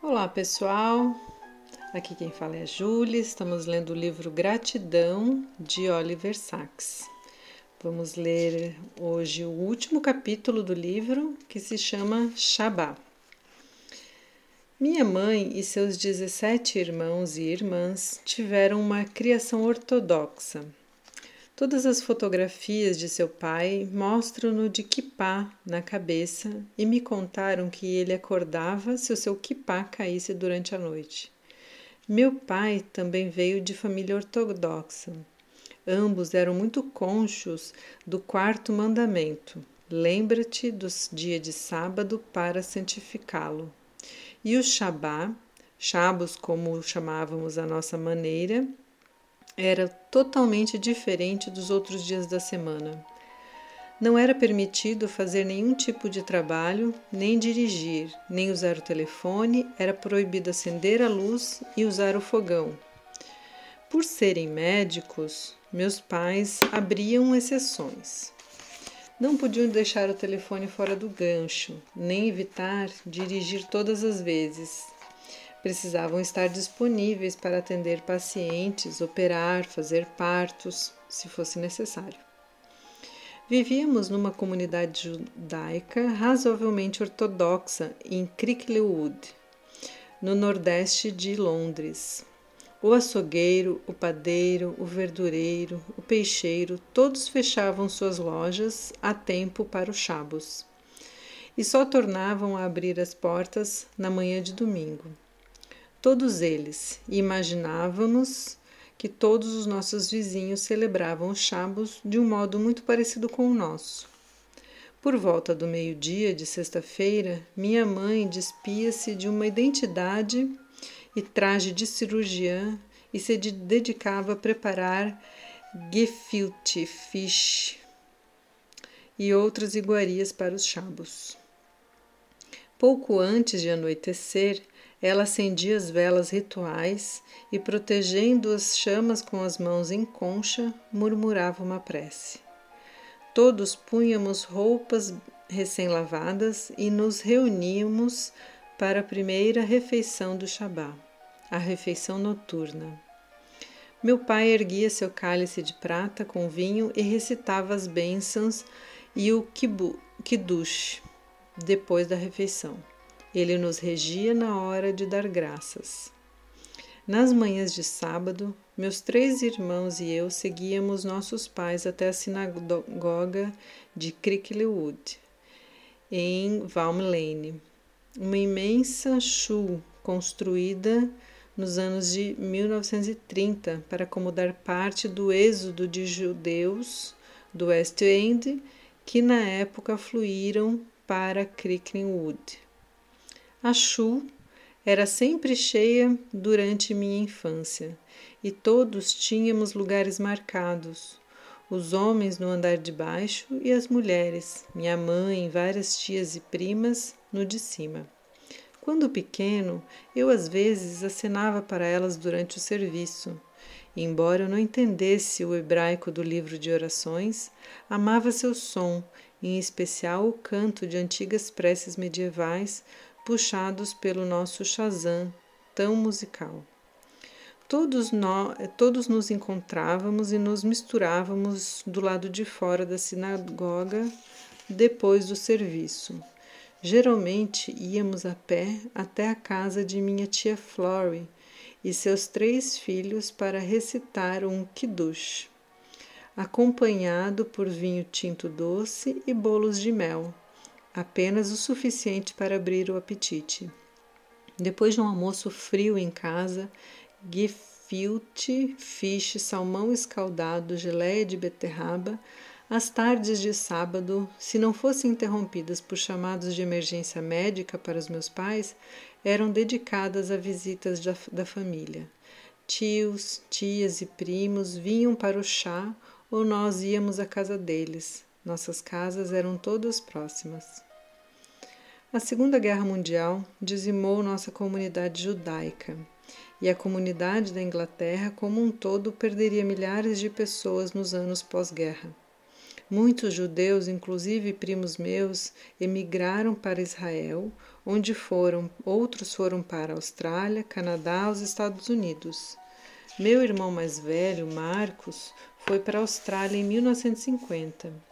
Olá pessoal, aqui quem fala é a Júlia, estamos lendo o livro Gratidão de Oliver Sacks. Vamos ler hoje o último capítulo do livro que se chama Shabá. Minha mãe e seus 17 irmãos e irmãs tiveram uma criação ortodoxa. Todas as fotografias de seu pai mostram-no de quipá na cabeça e me contaram que ele acordava se o seu quipá caísse durante a noite. Meu pai também veio de família ortodoxa. Ambos eram muito conchos do quarto mandamento: lembra-te do dia de sábado para santificá-lo. E o Shabá, Shabos como chamávamos a nossa maneira, era totalmente diferente dos outros dias da semana. Não era permitido fazer nenhum tipo de trabalho, nem dirigir, nem usar o telefone, era proibido acender a luz e usar o fogão. Por serem médicos, meus pais abriam exceções. Não podiam deixar o telefone fora do gancho, nem evitar dirigir todas as vezes, precisavam estar disponíveis para atender pacientes, operar, fazer partos, se fosse necessário. Vivíamos numa comunidade judaica razoavelmente ortodoxa em Cricklewood, no nordeste de Londres. O açougueiro, o padeiro, o verdureiro, o peixeiro, todos fechavam suas lojas a tempo para o chabos e só tornavam a abrir as portas na manhã de domingo todos eles, e imaginávamos que todos os nossos vizinhos celebravam os chabos de um modo muito parecido com o nosso. Por volta do meio-dia de sexta-feira, minha mãe despia-se de uma identidade e traje de cirurgiã e se dedicava a preparar gefilte fish e outras iguarias para os chabos. Pouco antes de anoitecer, ela acendia as velas rituais e, protegendo as chamas com as mãos em concha, murmurava uma prece. Todos punhamos roupas recém-lavadas e nos reuníamos para a primeira refeição do Shabá, a refeição noturna. Meu pai erguia seu cálice de prata com vinho e recitava as bênçãos e o kiddush depois da refeição. Ele nos regia na hora de dar graças. Nas manhãs de sábado, meus três irmãos e eu seguíamos nossos pais até a sinagoga de Cricklewood, em Valm Lane, uma imensa shul construída nos anos de 1930 para acomodar parte do êxodo de judeus do West End que na época fluíram para Cricklewood. A Chu era sempre cheia durante minha infância e todos tínhamos lugares marcados. Os homens no andar de baixo e as mulheres, minha mãe, várias tias e primas no de cima. Quando pequeno, eu às vezes acenava para elas durante o serviço. Embora eu não entendesse o hebraico do livro de orações, amava seu som, em especial o canto de antigas preces medievais puxados pelo nosso Shazam tão musical. Todos, nós, todos nos encontrávamos e nos misturávamos do lado de fora da sinagoga depois do serviço. Geralmente íamos a pé até a casa de minha tia Flory e seus três filhos para recitar um kiddush, acompanhado por vinho tinto doce e bolos de mel apenas o suficiente para abrir o apetite. Depois de um almoço frio em casa, gefilte, fish, salmão escaldado, geleia de beterraba, as tardes de sábado, se não fossem interrompidas por chamados de emergência médica para os meus pais, eram dedicadas a visitas da, da família. Tios, tias e primos vinham para o chá ou nós íamos à casa deles. Nossas casas eram todas próximas. A Segunda Guerra Mundial dizimou nossa comunidade judaica e a comunidade da Inglaterra como um todo perderia milhares de pessoas nos anos pós-guerra. Muitos judeus, inclusive primos meus, emigraram para Israel, onde foram, outros foram para a Austrália, Canadá, os Estados Unidos. Meu irmão mais velho, Marcos, foi para a Austrália em 1950.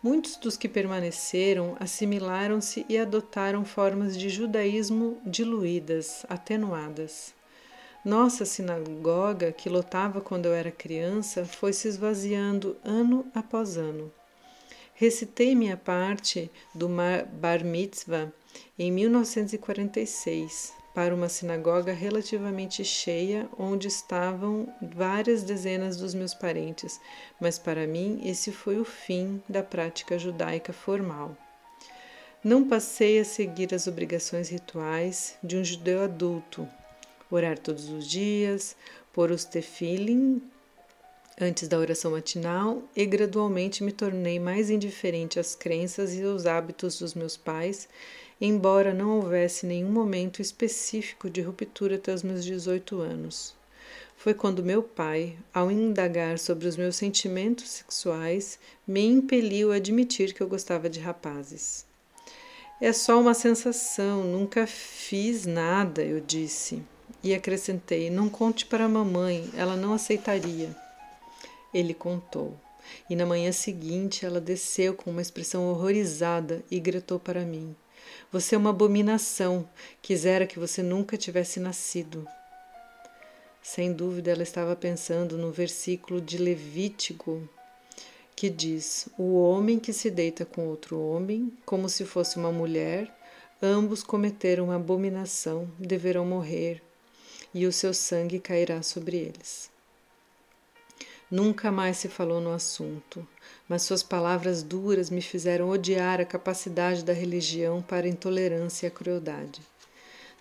Muitos dos que permaneceram assimilaram-se e adotaram formas de judaísmo diluídas, atenuadas. Nossa sinagoga, que lotava quando eu era criança, foi se esvaziando ano após ano. Recitei minha parte do Bar Mitzvah em 1946 para uma sinagoga relativamente cheia, onde estavam várias dezenas dos meus parentes, mas para mim esse foi o fim da prática judaica formal. Não passei a seguir as obrigações rituais de um judeu adulto, orar todos os dias, pôr os tefilim antes da oração matinal e gradualmente me tornei mais indiferente às crenças e aos hábitos dos meus pais, embora não houvesse nenhum momento específico de ruptura até os meus 18 anos. Foi quando meu pai, ao indagar sobre os meus sentimentos sexuais, me impeliu a admitir que eu gostava de rapazes. É só uma sensação, nunca fiz nada, eu disse. E acrescentei: Não conte para a mamãe, ela não aceitaria. Ele contou. E na manhã seguinte ela desceu com uma expressão horrorizada e gritou para mim: Você é uma abominação. Quisera que você nunca tivesse nascido. Sem dúvida, ela estava pensando no versículo de Levítico que diz: O homem que se deita com outro homem, como se fosse uma mulher, ambos cometeram uma abominação, deverão morrer e o seu sangue cairá sobre eles. Nunca mais se falou no assunto, mas suas palavras duras me fizeram odiar a capacidade da religião para a intolerância e a crueldade.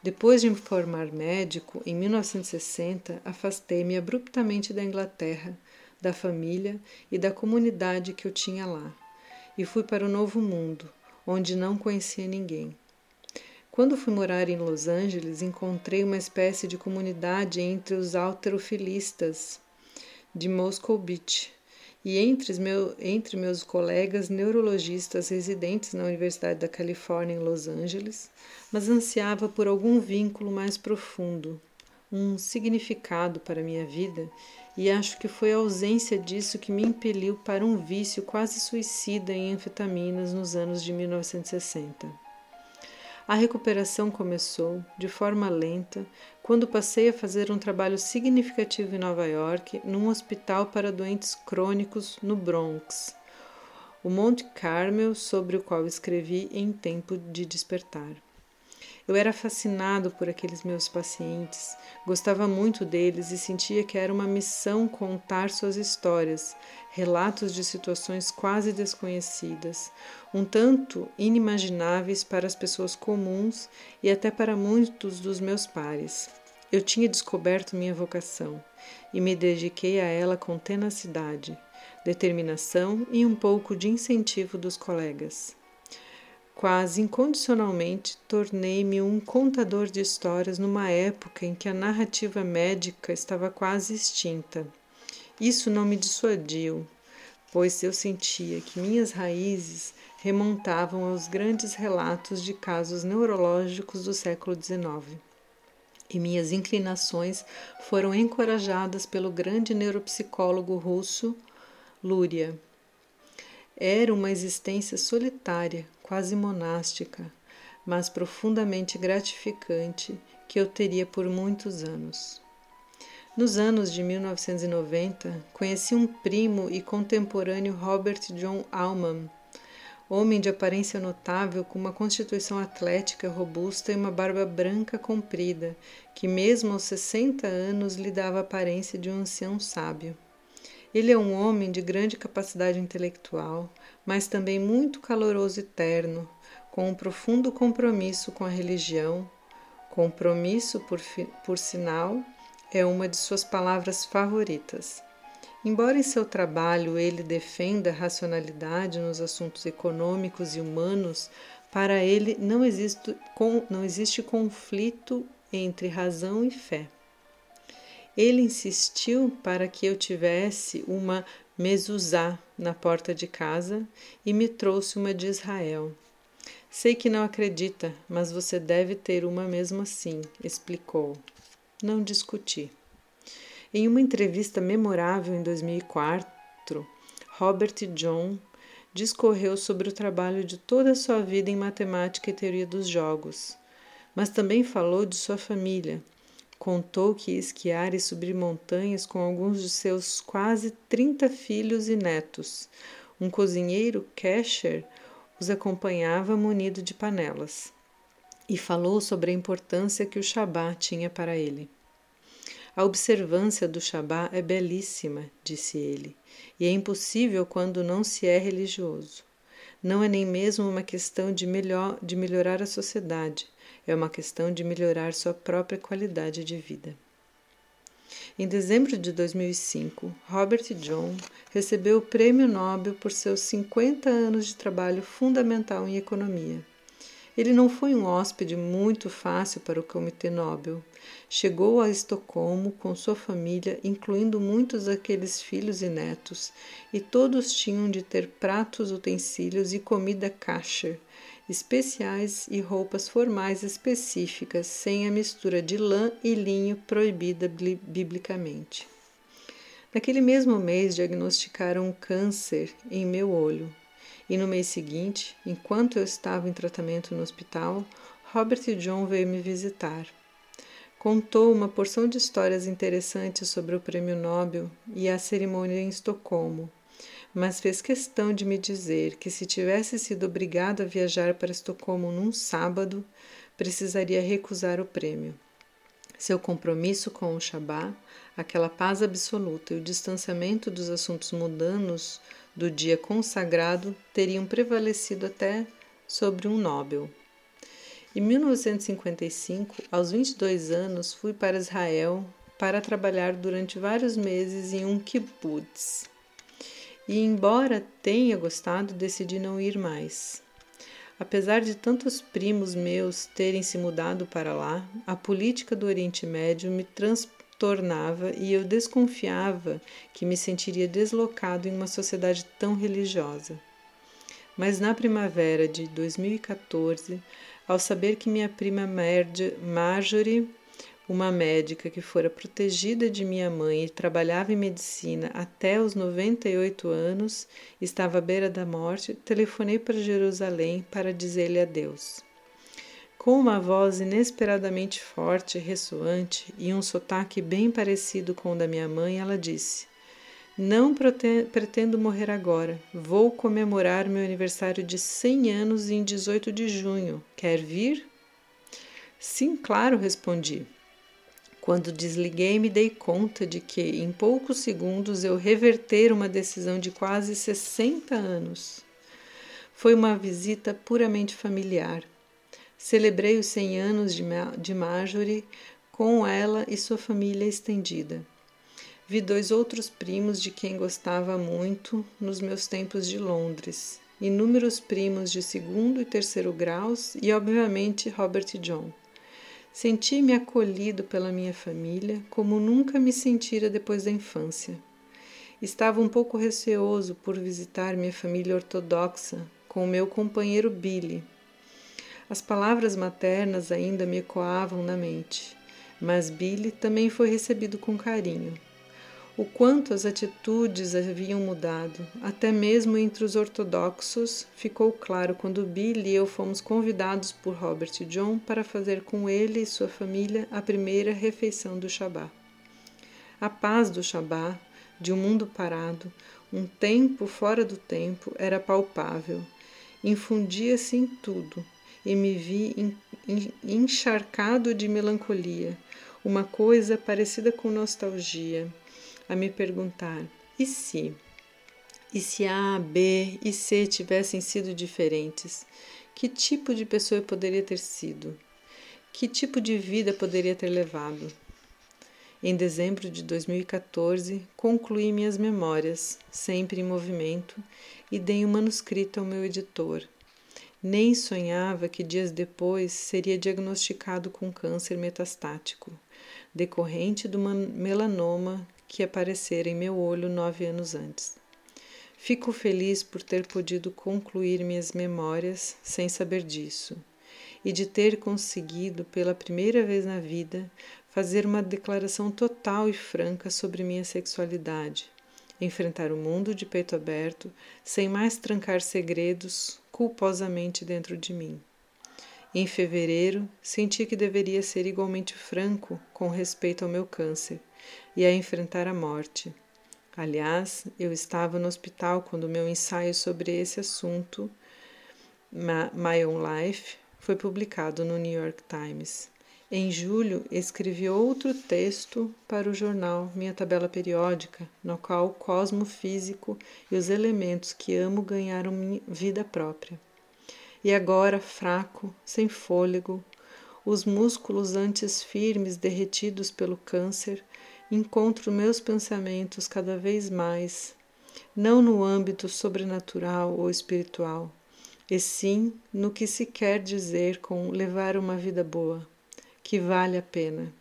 Depois de me formar médico, em 1960, afastei-me abruptamente da Inglaterra, da família e da comunidade que eu tinha lá, e fui para o Novo Mundo, onde não conhecia ninguém. Quando fui morar em Los Angeles, encontrei uma espécie de comunidade entre os alterofilistas de Moscow Beach e entre, meu, entre meus colegas neurologistas residentes na Universidade da Califórnia em Los Angeles, mas ansiava por algum vínculo mais profundo, um significado para minha vida, e acho que foi a ausência disso que me impeliu para um vício quase suicida em anfetaminas nos anos de 1960. A recuperação começou, de forma lenta, quando passei a fazer um trabalho significativo em Nova York, num hospital para doentes crônicos no Bronx, o Monte Carmel, sobre o qual escrevi em Tempo de Despertar. Eu era fascinado por aqueles meus pacientes, gostava muito deles e sentia que era uma missão contar suas histórias, relatos de situações quase desconhecidas, um tanto inimagináveis para as pessoas comuns e até para muitos dos meus pares. Eu tinha descoberto minha vocação e me dediquei a ela com tenacidade, determinação e um pouco de incentivo dos colegas. Quase incondicionalmente, tornei-me um contador de histórias numa época em que a narrativa médica estava quase extinta. Isso não me dissuadiu, pois eu sentia que minhas raízes remontavam aos grandes relatos de casos neurológicos do século XIX. E minhas inclinações foram encorajadas pelo grande neuropsicólogo russo Luria. Era uma existência solitária, quase monástica, mas profundamente gratificante que eu teria por muitos anos. Nos anos de 1990, conheci um primo e contemporâneo Robert John Allman, homem de aparência notável, com uma constituição atlética robusta e uma barba branca comprida, que mesmo aos 60 anos lhe dava a aparência de um ancião sábio. Ele é um homem de grande capacidade intelectual, mas também muito caloroso e terno, com um profundo compromisso com a religião. Compromisso, por, por sinal, é uma de suas palavras favoritas. Embora em seu trabalho ele defenda a racionalidade nos assuntos econômicos e humanos, para ele não existe, não existe conflito entre razão e fé. Ele insistiu para que eu tivesse uma mezuzá na porta de casa e me trouxe uma de Israel. Sei que não acredita, mas você deve ter uma mesmo assim, explicou. Não discuti. Em uma entrevista memorável em 2004, Robert John discorreu sobre o trabalho de toda a sua vida em matemática e teoria dos jogos, mas também falou de sua família. Contou que ia esquiar e subir montanhas com alguns de seus quase 30 filhos e netos. Um cozinheiro, Kesher, os acompanhava munido de panelas. E falou sobre a importância que o Shabá tinha para ele. A observância do Shabá é belíssima, disse ele, e é impossível quando não se é religioso. Não é nem mesmo uma questão de, melhor, de melhorar a sociedade, é uma questão de melhorar sua própria qualidade de vida. Em dezembro de 2005, Robert John recebeu o Prêmio Nobel por seus 50 anos de trabalho fundamental em economia. Ele não foi um hóspede muito fácil para o Comitê Nobel. Chegou a Estocolmo com sua família, incluindo muitos daqueles filhos e netos, e todos tinham de ter pratos, utensílios e comida kasher, especiais e roupas formais específicas, sem a mistura de lã e linho proibida biblicamente. Naquele mesmo mês diagnosticaram um câncer em meu olho e no mês seguinte, enquanto eu estava em tratamento no hospital, Robert John veio me visitar. Contou uma porção de histórias interessantes sobre o Prêmio Nobel e a cerimônia em Estocolmo, mas fez questão de me dizer que se tivesse sido obrigado a viajar para Estocolmo num sábado, precisaria recusar o prêmio. Seu compromisso com o Shabá, aquela paz absoluta e o distanciamento dos assuntos mundanos do dia consagrado teriam prevalecido até sobre um Nobel. Em 1955, aos 22 anos, fui para Israel para trabalhar durante vários meses em um kibbutz. E embora tenha gostado, decidi não ir mais. Apesar de tantos primos meus terem se mudado para lá, a política do Oriente Médio me trans tornava e eu desconfiava que me sentiria deslocado em uma sociedade tão religiosa. Mas na primavera de 2014, ao saber que minha prima Marjorie, uma médica que fora protegida de minha mãe e trabalhava em medicina até os 98 anos, estava à beira da morte, telefonei para Jerusalém para dizer-lhe adeus. Com uma voz inesperadamente forte ressoante e um sotaque bem parecido com o da minha mãe, ela disse: Não pretendo morrer agora. Vou comemorar meu aniversário de 100 anos em 18 de junho. Quer vir? Sim, claro, respondi. Quando desliguei, me dei conta de que, em poucos segundos, eu reverter uma decisão de quase 60 anos. Foi uma visita puramente familiar Celebrei os 100 anos de Marjorie com ela e sua família estendida. Vi dois outros primos de quem gostava muito nos meus tempos de Londres, inúmeros primos de segundo e terceiro graus e, obviamente, Robert John. Senti-me acolhido pela minha família como nunca me sentira depois da infância. Estava um pouco receoso por visitar minha família ortodoxa com meu companheiro Billy, as palavras maternas ainda me ecoavam na mente, mas Billy também foi recebido com carinho. O quanto as atitudes haviam mudado, até mesmo entre os ortodoxos, ficou claro quando Billy e eu fomos convidados por Robert John para fazer com ele e sua família a primeira refeição do Shabá. A paz do Shabá, de um mundo parado, um tempo fora do tempo, era palpável. Infundia-se em tudo, e me vi encharcado de melancolia, uma coisa parecida com nostalgia, a me perguntar: e se? E se A, B e C tivessem sido diferentes? Que tipo de pessoa eu poderia ter sido? Que tipo de vida poderia ter levado? Em dezembro de 2014, concluí minhas memórias, sempre em movimento, e dei o um manuscrito ao meu editor, nem sonhava que dias depois seria diagnosticado com câncer metastático, decorrente de uma melanoma que aparecera em meu olho nove anos antes. Fico feliz por ter podido concluir minhas memórias sem saber disso e de ter conseguido, pela primeira vez na vida, fazer uma declaração total e franca sobre minha sexualidade, enfrentar o mundo de peito aberto, sem mais trancar segredos culposamente dentro de mim. Em fevereiro, senti que deveria ser igualmente franco com respeito ao meu câncer e a enfrentar a morte. Aliás, eu estava no hospital quando meu ensaio sobre esse assunto, My Own Life, foi publicado no New York Times. Em julho, escrevi outro texto para o jornal Minha Tabela Periódica, no qual o cosmo físico e os elementos que amo ganharam vida própria. E agora, fraco, sem fôlego, os músculos antes firmes derretidos pelo câncer, encontro meus pensamentos cada vez mais, não no âmbito sobrenatural ou espiritual, e sim no que se quer dizer com levar uma vida boa que vale a pena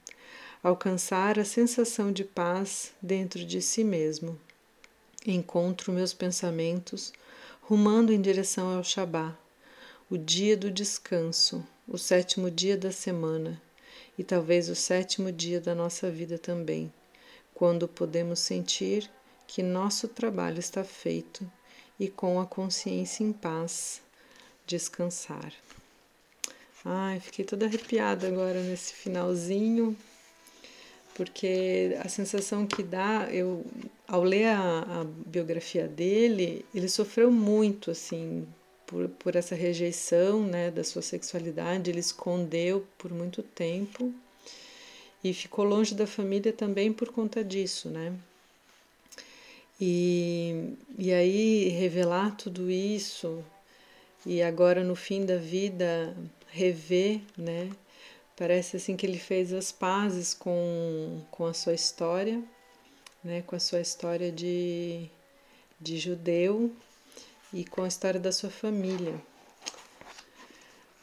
alcançar a sensação de paz dentro de si mesmo. Encontro meus pensamentos rumando em direção ao Shabá, o dia do descanso, o sétimo dia da semana e talvez o sétimo dia da nossa vida também, quando podemos sentir que nosso trabalho está feito e com a consciência em paz descansar. Ai, fiquei toda arrepiada agora nesse finalzinho, porque a sensação que dá, eu ao ler a, a biografia dele, ele sofreu muito, assim, por, por essa rejeição, né, da sua sexualidade, ele escondeu por muito tempo e ficou longe da família também por conta disso, né? E, e aí revelar tudo isso e agora no fim da vida rever, né? Parece assim que ele fez as pazes com, com a sua história, né? Com a sua história de, de judeu e com a história da sua família.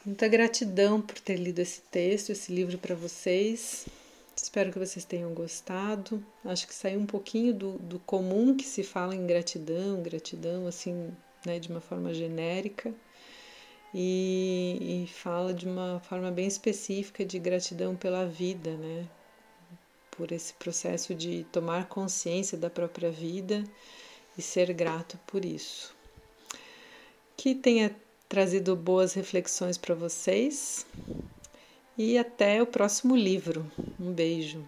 Muita gratidão por ter lido esse texto, esse livro para vocês. Espero que vocês tenham gostado. Acho que saiu um pouquinho do, do comum que se fala em gratidão, gratidão assim, né, de uma forma genérica e, e fala de uma forma bem específica de gratidão pela vida, né? Por esse processo de tomar consciência da própria vida e ser grato por isso. Que tenha trazido boas reflexões para vocês e até o próximo livro. Um beijo.